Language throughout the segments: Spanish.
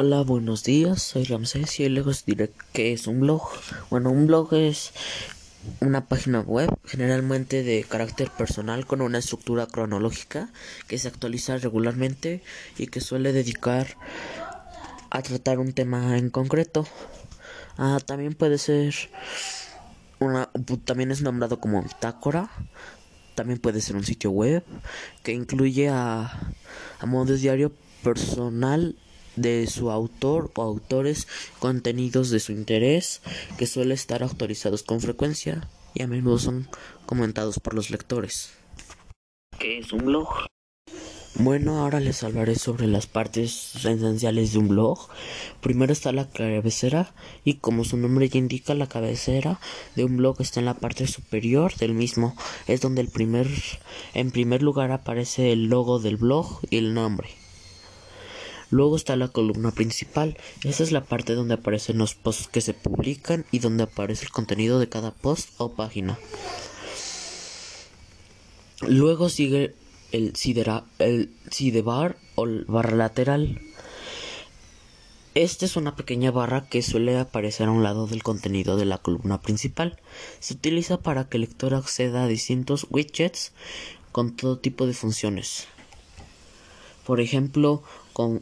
Hola, buenos días, soy Ramsés y hoy les diré qué es un blog. Bueno, un blog es una página web generalmente de carácter personal con una estructura cronológica que se actualiza regularmente y que suele dedicar a tratar un tema en concreto. Ah, también puede ser una también es nombrado como bitácora. También puede ser un sitio web que incluye a, a modo diario personal de su autor o autores contenidos de su interés que suele estar autorizados con frecuencia y a menudo son comentados por los lectores. ¿Qué es un blog? Bueno, ahora les hablaré sobre las partes esenciales de un blog. Primero está la cabecera y como su nombre ya indica, la cabecera de un blog está en la parte superior del mismo. Es donde el primer, en primer lugar aparece el logo del blog y el nombre. Luego está la columna principal. Esa es la parte donde aparecen los posts que se publican y donde aparece el contenido de cada post o página. Luego sigue el, sidera, el sidebar o barra lateral. Esta es una pequeña barra que suele aparecer a un lado del contenido de la columna principal. Se utiliza para que el lector acceda a distintos widgets con todo tipo de funciones por ejemplo,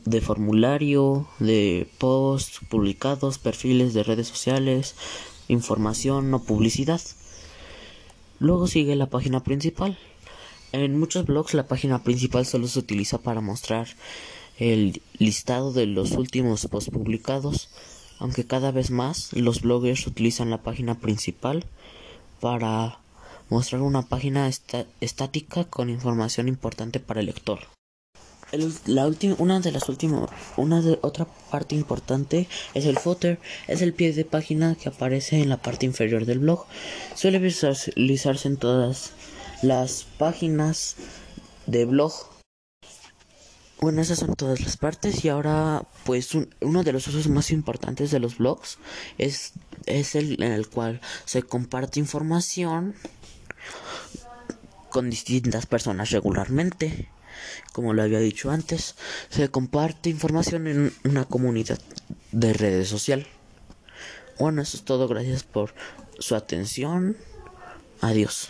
de formulario, de posts publicados, perfiles de redes sociales, información o publicidad. Luego sigue la página principal. En muchos blogs la página principal solo se utiliza para mostrar el listado de los últimos posts publicados, aunque cada vez más los bloggers utilizan la página principal para mostrar una página estática con información importante para el lector la última, una de las últimas, una de otra parte importante es el footer, es el pie de página que aparece en la parte inferior del blog. Suele visualizarse en todas las páginas de blog. Bueno, esas son todas las partes y ahora pues uno de los usos más importantes de los blogs es, es el en el cual se comparte información con distintas personas regularmente. Como lo había dicho antes, se comparte información en una comunidad de redes social. Bueno, eso es todo. Gracias por su atención. Adiós.